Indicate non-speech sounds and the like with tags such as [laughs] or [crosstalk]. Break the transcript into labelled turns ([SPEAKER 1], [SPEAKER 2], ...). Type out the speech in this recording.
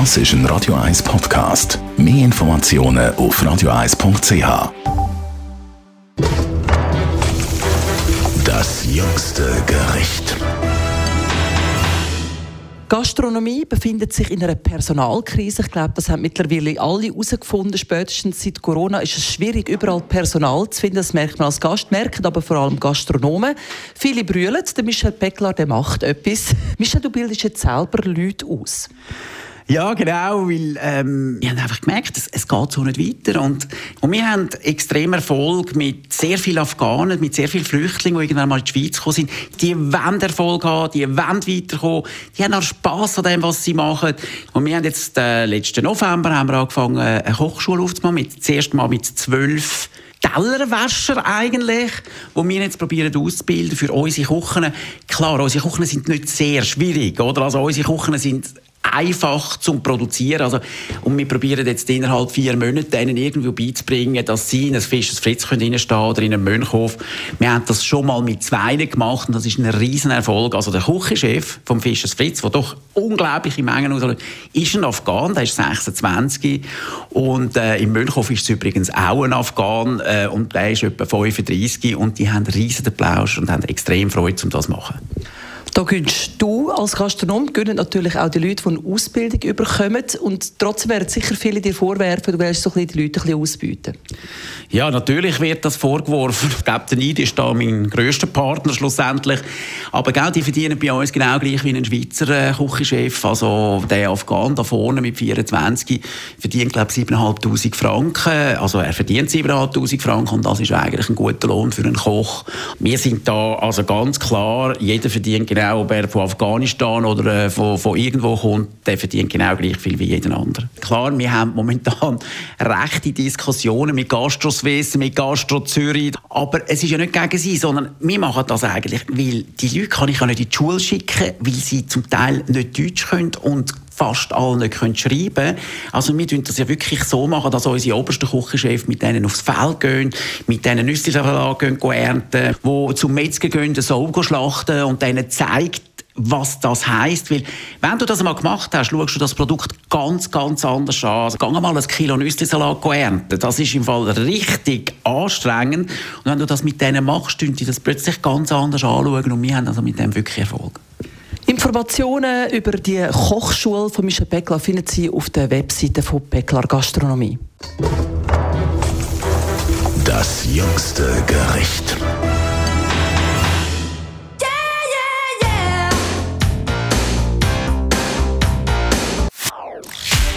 [SPEAKER 1] Das ist ein Radio 1 Podcast. Mehr Informationen auf radio1.ch. Das jüngste Gericht.
[SPEAKER 2] Gastronomie befindet sich in einer Personalkrise. Ich glaube, das haben mittlerweile alle herausgefunden. Spätestens seit Corona ist es schwierig, überall Personal zu finden. Das merkt man als Gast, merken aber vor allem Gastronomen. Viele brüllen. Der Michel Peckler der macht etwas. Michel, du bildest jetzt selber Leute aus.
[SPEAKER 3] Ja, genau, weil ähm, wir haben einfach gemerkt, es, es geht so nicht weiter und, und wir haben extrem Erfolg mit sehr vielen Afghanen, mit sehr vielen Flüchtlingen, die irgendwann mal in die Schweiz gekommen sind. Die wollen Erfolg haben, die wollen weiterkommen, die haben auch Spass an dem, was sie machen. Und wir haben jetzt äh, letzten November haben wir angefangen, äh, eine Hochschule aufzumachen, mit, zuerst mal mit zwölf Tellerwäscher eigentlich, wo wir jetzt probieren auszubilden für unsere Kuchen. Klar, unsere Kuchen sind nicht sehr schwierig, oder? Also unsere Kuchen sind einfach zum Produzieren. Also, und wir probieren jetzt innerhalb vier Monate ihnen irgendwie beizubringen, dass sie in ein Fisches Fritz können oder in einem Mönchhof. Wir haben das schon mal mit zwei gemacht und das ist ein Riesenerfolg. Also der Küchenchef vom Fisches Fritz, der doch unglaubliche Mengen auslöst, ist ein Afghan, der ist 26 und äh, im Mönchhof ist es übrigens auch ein Afghan äh, und der ist etwa 35 und die haben riesen Applaus und haben extrem Freude, um das zu machen.
[SPEAKER 2] Da du als Gastronom gönnen natürlich auch die Leute, die eine Ausbildung überkommen. Und trotzdem werden sicher viele dir vorwerfen, du willst so ein die Leute ein bisschen ausbieten.
[SPEAKER 3] Ja, natürlich wird das vorgeworfen. Ich glaube, der ist da mein grösster Partner schlussendlich. Aber gell, die verdienen bei uns genau gleich wie ein Schweizer äh, Küchenchef. Also der Afghan da vorne mit 24 verdient, glaube ich, 7'500 Franken. Also er verdient 7'500 Franken und das ist eigentlich ein guter Lohn für einen Koch. Wir sind da also ganz klar, jeder verdient genau, ob er von Afghanistan oder äh, von, von irgendwo kommt, der verdient genau gleich viel wie jeder andere. Klar, wir haben momentan [laughs] rechte Diskussionen mit Gastro Suisse, mit Gastro Zürich, aber es ist ja nicht gegen sie, sondern wir machen das eigentlich, weil die Leute kann ich ja nicht in die Schule schicken, weil sie zum Teil nicht Deutsch können und fast alle nicht können schreiben können. Also wir tun das ja wirklich so machen, dass unsere obersten Küchenchefs mit denen aufs Feld gehen, mit denen Nüsslisalat gehen, ernten, die zum Metzger gehen, den Sau schlachten und denen zeigt, was das heisst. Weil, wenn du das einmal gemacht hast, schaust du das Produkt ganz, ganz anders an. Also, geh mal ein Kilo Nüsslisalat ernten. Das ist im Fall richtig anstrengend. Und wenn du das mit denen machst, tun die das plötzlich ganz anders anschauen. Und wir haben also mit dem wirklich Erfolg.
[SPEAKER 2] Informationen über die Kochschule von Michel Beckler finden Sie auf der Webseite von Beckler Gastronomie.
[SPEAKER 1] Das jüngste Gericht.